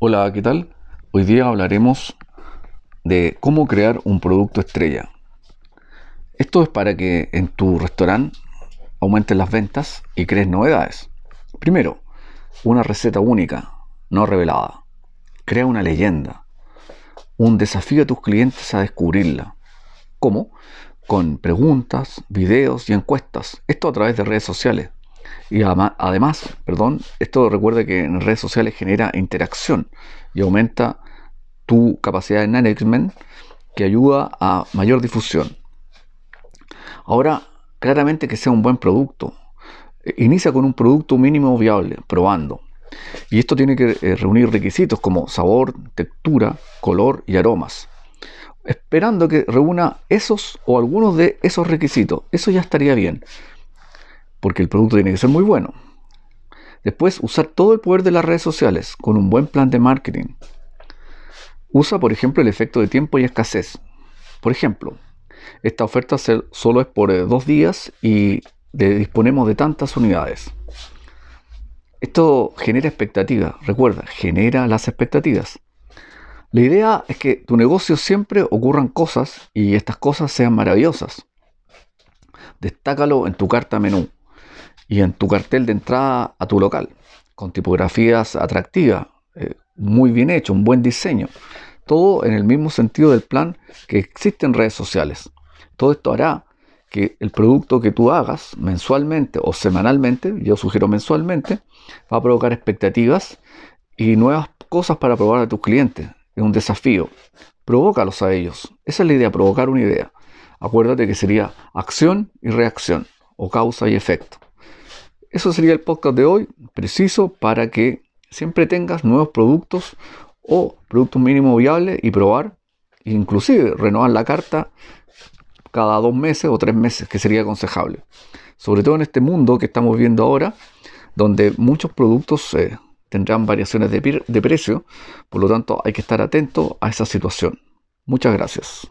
Hola, ¿qué tal? Hoy día hablaremos de cómo crear un producto estrella. Esto es para que en tu restaurante aumenten las ventas y crees novedades. Primero, una receta única, no revelada. Crea una leyenda, un desafío a tus clientes a descubrirla. ¿Cómo? Con preguntas, videos y encuestas. Esto a través de redes sociales. Y además, perdón, esto recuerda que en redes sociales genera interacción y aumenta tu capacidad de management que ayuda a mayor difusión. Ahora, claramente que sea un buen producto. Eh, inicia con un producto mínimo viable, probando. Y esto tiene que eh, reunir requisitos como sabor, textura, color y aromas. Esperando que reúna esos o algunos de esos requisitos. Eso ya estaría bien porque el producto tiene que ser muy bueno. Después, usar todo el poder de las redes sociales con un buen plan de marketing. Usa, por ejemplo, el efecto de tiempo y escasez. Por ejemplo, esta oferta solo es por eh, dos días y disponemos de tantas unidades. Esto genera expectativas. Recuerda, genera las expectativas. La idea es que tu negocio siempre ocurran cosas y estas cosas sean maravillosas. Destácalo en tu carta menú y en tu cartel de entrada a tu local, con tipografías atractivas, eh, muy bien hecho, un buen diseño. Todo en el mismo sentido del plan que existe en redes sociales. Todo esto hará que el producto que tú hagas mensualmente o semanalmente, yo sugiero mensualmente, va a provocar expectativas y nuevas cosas para probar a tus clientes. Es un desafío. Provócalos a ellos. Esa es la idea, provocar una idea. Acuérdate que sería acción y reacción, o causa y efecto. Eso sería el podcast de hoy, preciso para que siempre tengas nuevos productos o productos mínimos viables y probar, inclusive renovar la carta cada dos meses o tres meses, que sería aconsejable. Sobre todo en este mundo que estamos viendo ahora, donde muchos productos eh, tendrán variaciones de, de precio, por lo tanto hay que estar atento a esa situación. Muchas gracias.